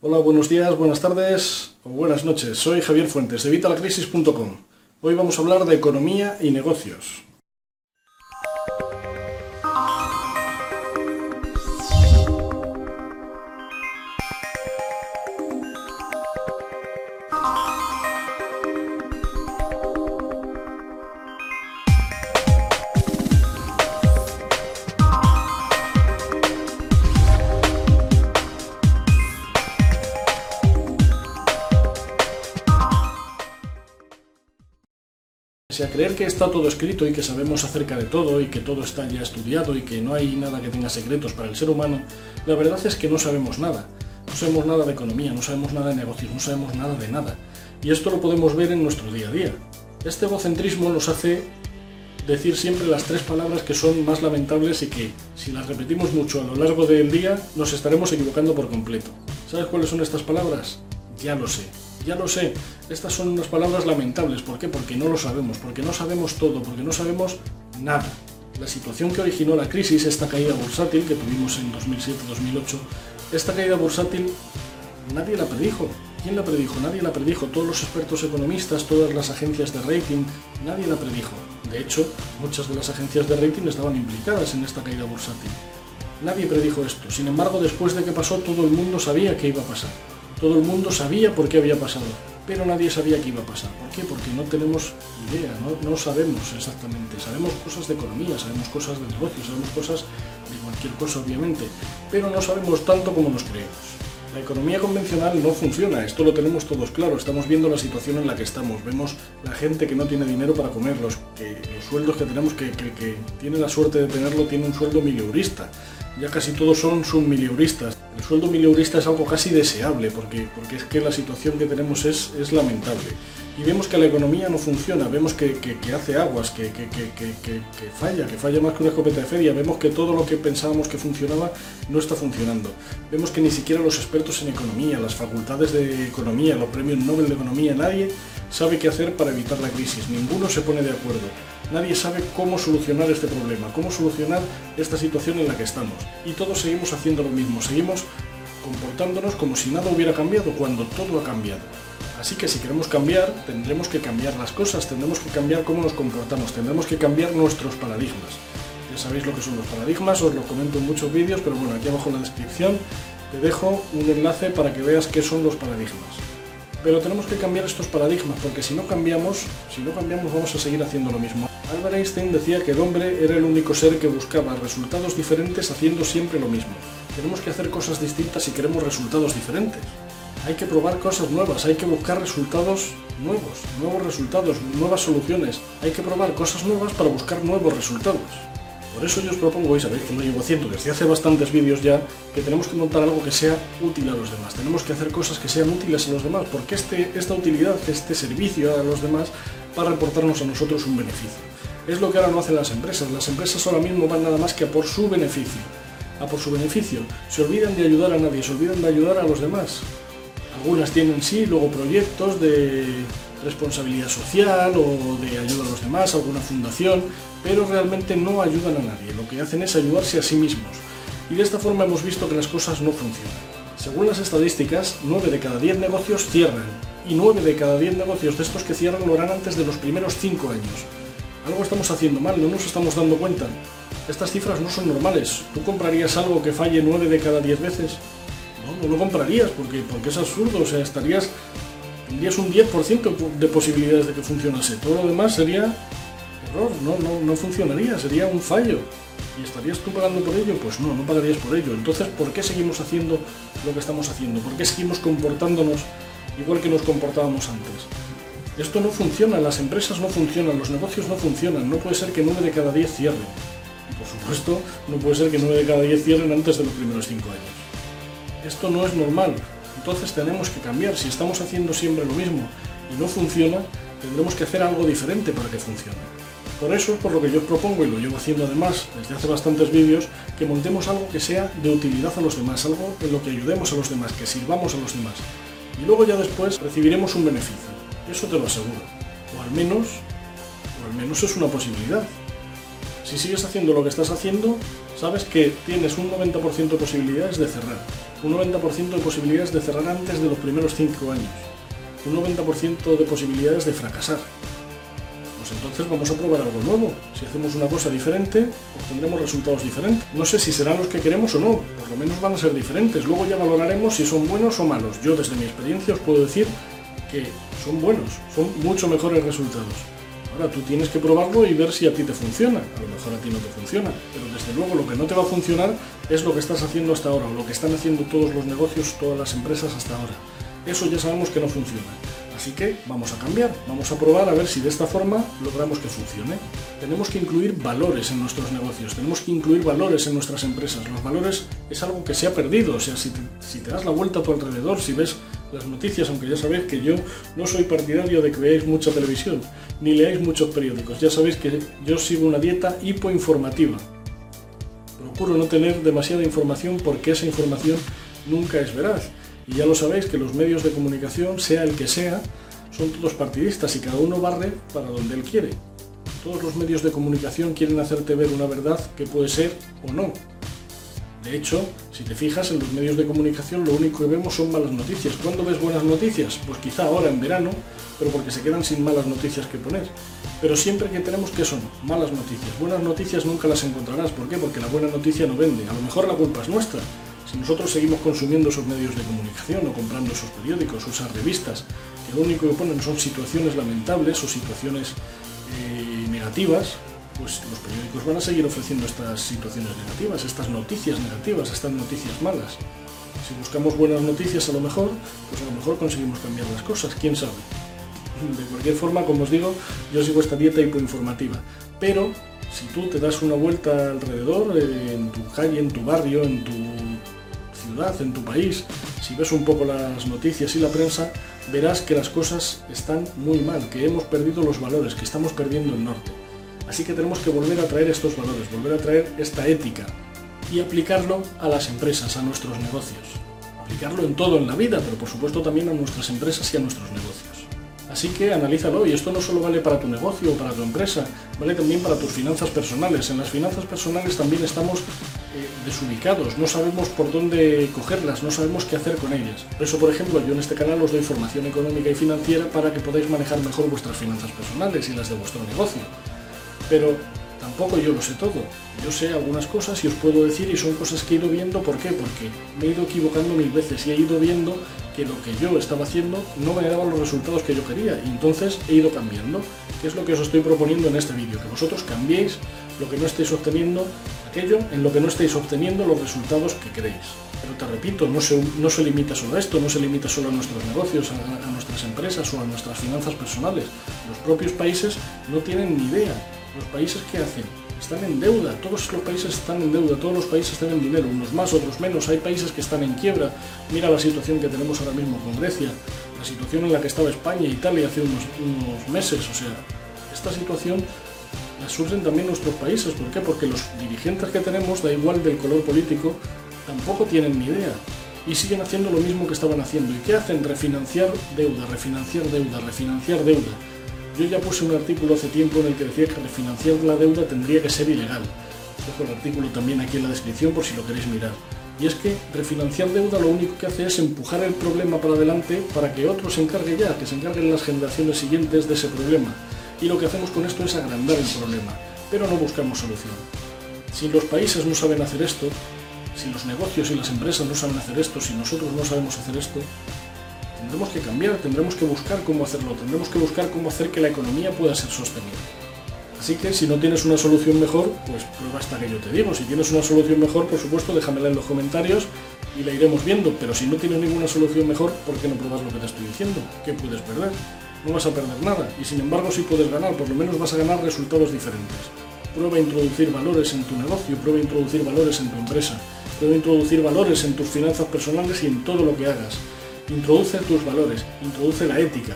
Hola, buenos días, buenas tardes o buenas noches. Soy Javier Fuentes de Vitalacrisis.com. Hoy vamos a hablar de economía y negocios. Si a creer que está todo escrito y que sabemos acerca de todo y que todo está ya estudiado y que no hay nada que tenga secretos para el ser humano, la verdad es que no sabemos nada. No sabemos nada de economía, no sabemos nada de negocios, no sabemos nada de nada. Y esto lo podemos ver en nuestro día a día. Este egocentrismo nos hace decir siempre las tres palabras que son más lamentables y que, si las repetimos mucho a lo largo del día, nos estaremos equivocando por completo. ¿Sabes cuáles son estas palabras? Ya lo sé. Ya lo sé, estas son unas palabras lamentables. ¿Por qué? Porque no lo sabemos, porque no sabemos todo, porque no sabemos nada. La situación que originó la crisis, esta caída bursátil que tuvimos en 2007-2008, esta caída bursátil nadie la predijo. ¿Quién la predijo? Nadie la predijo. Todos los expertos economistas, todas las agencias de rating, nadie la predijo. De hecho, muchas de las agencias de rating estaban implicadas en esta caída bursátil. Nadie predijo esto. Sin embargo, después de que pasó, todo el mundo sabía que iba a pasar. Todo el mundo sabía por qué había pasado, pero nadie sabía qué iba a pasar. ¿Por qué? Porque no tenemos idea, no, sabemos exactamente. Sabemos cosas de economía, sabemos cosas de negocio, sabemos cosas de cualquier cosa, obviamente, pero no sabemos tanto como nos creemos. La economía convencional no funciona, esto lo tenemos todos claro, estamos viendo la situación en la que estamos, vemos la gente que no tiene dinero para comer, los, que, sueldos que tenemos, que, que, tiene la suerte de tenerlo, tiene un sueldo milieurista ya casi todos son submileuristas. El sueldo mileurista es algo casi deseable porque, porque es que la situación que tenemos es, es lamentable. Y vemos que la economía no funciona, vemos que, que, hace aguas, que, que, falla, que falla más que una escopeta de feria, vemos que todo lo que pensábamos que funcionaba no está funcionando. Vemos que ni siquiera los expertos en economía, las facultades de economía, los premios Nobel de Economía, nadie sabe qué hacer para evitar la crisis, ninguno se pone de acuerdo. Nadie sabe cómo solucionar este problema, cómo solucionar esta situación en la que estamos. Y todos seguimos haciendo lo mismo, seguimos comportándonos como si nada hubiera cambiado cuando todo ha cambiado. Así que si queremos cambiar, tendremos que cambiar las cosas, tendremos que cambiar cómo nos comportamos, tendremos que cambiar nuestros paradigmas. Ya sabéis lo que son los paradigmas, os lo comento en muchos vídeos, pero bueno, aquí abajo en la descripción te dejo un enlace para que veas qué son los paradigmas. Pero tenemos que cambiar estos paradigmas, porque si no cambiamos, si no cambiamos vamos a seguir haciendo lo mismo. Albert Einstein decía que el hombre era el único ser que buscaba resultados diferentes haciendo siempre lo mismo. Tenemos que hacer cosas distintas si queremos resultados diferentes. Hay que probar cosas nuevas, hay que buscar resultados nuevos, nuevos resultados, nuevas soluciones. Hay que probar cosas nuevas para buscar nuevos resultados. Por eso yo os propongo, y sabéis que lo llevo haciendo desde hace bastantes vídeos ya, que tenemos que montar algo que sea útil a los demás. Tenemos que hacer cosas que sean útiles a los demás, porque este, esta utilidad, este servicio a los demás, va a reportarnos a nosotros un beneficio. Es lo que ahora no hacen las empresas. Las empresas ahora mismo van nada más que a por su beneficio. A por su beneficio. Se olvidan de ayudar a nadie, se olvidan de ayudar a los demás. Algunas tienen sí, luego proyectos de responsabilidad social o de ayuda a los demás, alguna fundación, pero realmente no ayudan a nadie. Lo que hacen es ayudarse a sí mismos. Y de esta forma hemos visto que las cosas no funcionan. Según las estadísticas, 9 de cada 10 negocios cierran, y 9 de cada 10 negocios de estos que cierran lo harán antes de los primeros 5 años. Algo estamos haciendo mal, no nos estamos dando cuenta. Estas cifras no son normales. ¿Tú comprarías algo que falle 9 de cada 10 veces? No, no lo comprarías porque, porque es absurdo, o sea, estarías tendrías un 10% de posibilidades de que funcionase. Todo lo demás sería error, no, no, no funcionaría, sería un fallo. ¿Y estarías tú pagando por ello? Pues no, no pagarías por ello. Entonces, ¿por qué seguimos haciendo lo que estamos haciendo? ¿Por qué seguimos comportándonos igual que nos comportábamos antes? Esto no funciona, las empresas no funcionan, los negocios no funcionan, no puede ser que 9 de cada 10 cierren. Y por supuesto, no puede ser que 9 de cada 10 cierren antes de los primeros 5 años. Esto no es normal, entonces tenemos que cambiar. Si estamos haciendo siempre lo mismo y no funciona, tendremos que hacer algo diferente para que funcione. Por eso es por lo que yo os propongo, y lo llevo haciendo además desde hace bastantes vídeos, que montemos algo que sea de utilidad a los demás, algo en lo que ayudemos a los demás, que sirvamos a los demás. Y luego ya después recibiremos un beneficio. Eso te lo aseguro. O al menos, o al menos es una posibilidad. Si sigues haciendo lo que estás haciendo, sabes que tienes un 90% de posibilidades de cerrar, un 90% de posibilidades de cerrar antes de los primeros 5 años, un 90% de posibilidades de fracasar. Pues entonces vamos a probar algo nuevo. Si hacemos una cosa diferente, obtendremos resultados diferentes. No sé si serán los que queremos o no, por lo menos van a ser diferentes. Luego ya valoraremos si son buenos o malos. Yo desde mi experiencia os puedo decir que son buenos, son mucho mejores resultados. Ahora tú tienes que probarlo y ver si a ti te funciona. A lo mejor a ti no te funciona, pero desde luego lo que no te va a funcionar es lo que estás haciendo hasta ahora, o lo que están haciendo todos los negocios, todas las empresas hasta ahora. Eso ya sabemos que no funciona. Así que vamos a cambiar, vamos a probar a ver si de esta forma logramos que funcione. Tenemos que incluir valores en nuestros negocios, tenemos que incluir valores en nuestras empresas. Los valores es algo que se ha perdido, o sea, si te, das la vuelta a tu alrededor, si ves las noticias, aunque ya sabéis que yo no soy partidario de que veáis mucha televisión, ni leáis muchos periódicos. Ya sabéis que yo sigo una dieta hipoinformativa. Procuro no tener demasiada información porque esa información nunca es veraz. Y ya lo sabéis que los medios de comunicación, sea el que sea, son todos partidistas y cada uno barre para donde él quiere. Todos los medios de comunicación quieren hacerte ver una verdad que puede ser o no, de hecho, si te fijas en los medios de comunicación, lo único que vemos son malas noticias. ¿Cuándo ves buenas noticias? Pues quizá ahora en verano, pero porque se quedan sin malas noticias que poner. Pero siempre que tenemos que son malas noticias. Buenas noticias nunca las encontrarás. ¿Por qué? Porque la buena noticia no vende. A lo mejor la culpa es nuestra. Si nosotros seguimos consumiendo esos medios de comunicación o comprando esos periódicos o esas revistas, que lo único que ponen son situaciones lamentables o situaciones eh, negativas, pues los periódicos van a seguir ofreciendo estas situaciones negativas, estas noticias negativas, estas noticias malas. Si buscamos buenas noticias a lo mejor, pues a lo mejor conseguimos cambiar las cosas, quién sabe. De cualquier forma, como os digo, yo sigo esta dieta hipoinformativa. Pero si tú te das una vuelta alrededor, eh, en tu calle, en tu barrio, en tu ciudad, en tu país, si ves un poco las noticias y la prensa, verás que las cosas están muy mal, que hemos perdido los valores, que estamos perdiendo el norte. Así que tenemos que volver a traer estos valores, volver a traer esta ética y aplicarlo a las empresas, a nuestros negocios. Aplicarlo en todo en la vida, pero por supuesto también a nuestras empresas y a nuestros negocios. Así que analízalo y esto no solo vale para tu negocio o para tu empresa, vale también para tus finanzas personales. En las finanzas personales también estamos eh, desubicados, no sabemos por dónde cogerlas, no sabemos qué hacer con ellas. Por eso, por ejemplo, yo en este canal os doy formación económica y financiera para que podáis manejar mejor vuestras finanzas personales y las de vuestro negocio pero tampoco yo lo sé todo. Yo sé algunas cosas y os puedo decir y son cosas que he ido viendo. ¿Por qué? Porque me he ido equivocando mil veces y he ido viendo que lo que yo estaba haciendo no me daba los resultados que yo quería. Y entonces he ido cambiando. ¿Qué es lo que os estoy proponiendo en este vídeo? Que vosotros cambiéis lo que no estáis obteniendo, aquello en lo que no estáis obteniendo los resultados que queréis. Pero te repito, no se, no se limita solo a esto, no se limita solo a nuestros negocios, a nuestras empresas o a nuestras finanzas personales. Los propios países no tienen ni idea los países que hacen están en deuda, todos los países están en deuda, todos los países tienen dinero, unos más, otros menos, hay países que están en quiebra, mira la situación que tenemos ahora mismo con Grecia, la situación en la que estaba España e Italia hace unos, unos meses, o sea, esta situación la sufren también nuestros países, ¿por qué? Porque los dirigentes que tenemos, da igual del color político, tampoco tienen ni idea y siguen haciendo lo mismo que estaban haciendo. ¿Y qué hacen? Refinanciar deuda, refinanciar deuda, refinanciar deuda. Yo ya puse un artículo hace tiempo en el que decía que refinanciar la deuda tendría que ser ilegal. Dejo el artículo también aquí en la descripción por si lo queréis mirar. Y es que refinanciar deuda lo único que hace es empujar el problema para adelante para que otro se encargue ya, que se encarguen las generaciones siguientes de ese problema. Y lo que hacemos con esto es agrandar el problema, pero no buscamos solución. Si los países no saben hacer esto, si los negocios y las empresas no saben hacer esto, si nosotros no sabemos hacer esto, Tendremos que cambiar, tendremos que buscar cómo hacerlo, tendremos que buscar cómo hacer que la economía pueda ser sostenible. Así que si no tienes una solución mejor, pues prueba hasta que yo te digo. Si tienes una solución mejor, por supuesto, déjamela en los comentarios y la iremos viendo. Pero si no tienes ninguna solución mejor, ¿por qué no pruebas lo que te estoy diciendo? ¿Qué puedes perder? No vas a perder nada. Y sin embargo, sí puedes ganar. Por lo menos vas a ganar resultados diferentes. Prueba a introducir valores en tu negocio, prueba a introducir valores en tu empresa, prueba a introducir valores en tus finanzas personales y en todo lo que hagas. Introduce tus valores, introduce la ética,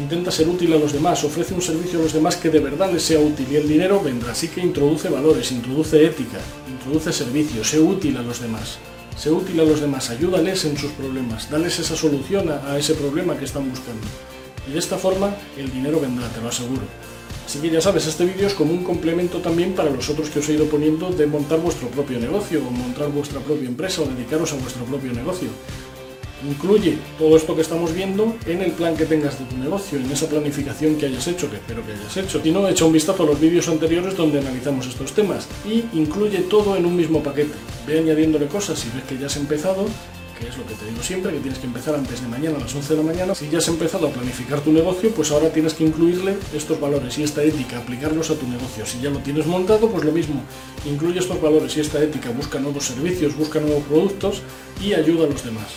intenta ser útil a los demás, ofrece un servicio a los demás que de verdad les sea útil y el dinero vendrá. Así que introduce valores, introduce ética, introduce servicio, sé útil a los demás. Sé útil a los demás, ayúdales en sus problemas, dales esa solución a, ese problema que están buscando. Y de esta forma el dinero vendrá, te lo aseguro. Así que ya sabes, este vídeo es como un complemento también para los otros que os he ido poniendo de montar vuestro propio negocio, o montar vuestra propia empresa, o dedicaros a vuestro propio negocio. Incluye todo esto que estamos viendo en el plan que tengas de tu negocio, en esa planificación que hayas hecho, que espero que hayas hecho. Si no, echa un vistazo a los vídeos anteriores donde analizamos estos temas y incluye todo en un mismo paquete. Ve añadiéndole cosas si ves que ya has empezado, que es lo que te digo siempre, que tienes que empezar antes de mañana a las 11 de la mañana. Si ya has empezado a planificar tu negocio, pues ahora tienes que incluirle estos valores y esta ética, aplicarlos a tu negocio. Si ya lo tienes montado, pues lo mismo, incluye estos valores y esta ética, busca nuevos servicios, busca nuevos productos y ayuda a los demás.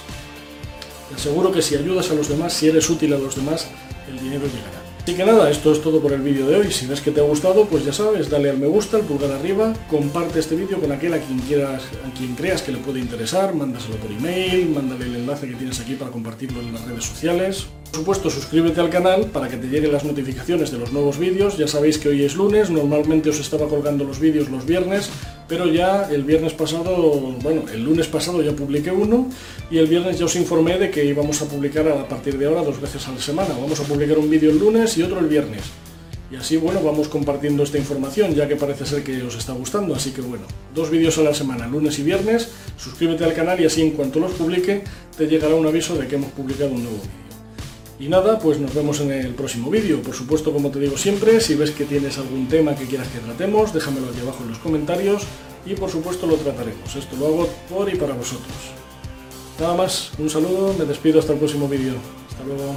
Te aseguro que si ayudas a los demás, si eres útil a los demás, el dinero llegará. Así que nada, esto es todo por el vídeo de hoy. Si ves que te ha gustado, pues ya sabes, dale al me gusta, al pulgar arriba, comparte este vídeo con aquel a quien quieras, a quien creas que le puede interesar, mándaselo por email, mándale el enlace que tienes aquí para compartirlo en las redes sociales. Supuesto, suscríbete al canal para que te lleguen las notificaciones de los nuevos vídeos. Ya sabéis que hoy es lunes, normalmente os estaba colgando los vídeos los viernes, pero ya el viernes pasado, bueno, el lunes pasado ya publiqué uno y el viernes ya os informé de que íbamos a publicar a partir de ahora dos veces a la semana. Vamos a publicar un vídeo el lunes y otro el viernes. Y así, bueno, vamos compartiendo esta información, ya que parece ser que os está gustando. Así que, bueno, dos vídeos a la semana, lunes y viernes. Suscríbete al canal y así, en cuanto los publique, te llegará un aviso de que hemos publicado un nuevo vídeo. Y nada, pues nos vemos en el próximo vídeo. Por supuesto, como te digo siempre, si ves que tienes algún tema que quieras que tratemos, déjamelo aquí abajo en los comentarios y por supuesto lo trataremos. Esto lo hago por y para vosotros. Nada más, un saludo, me despido hasta el próximo vídeo. Hasta luego.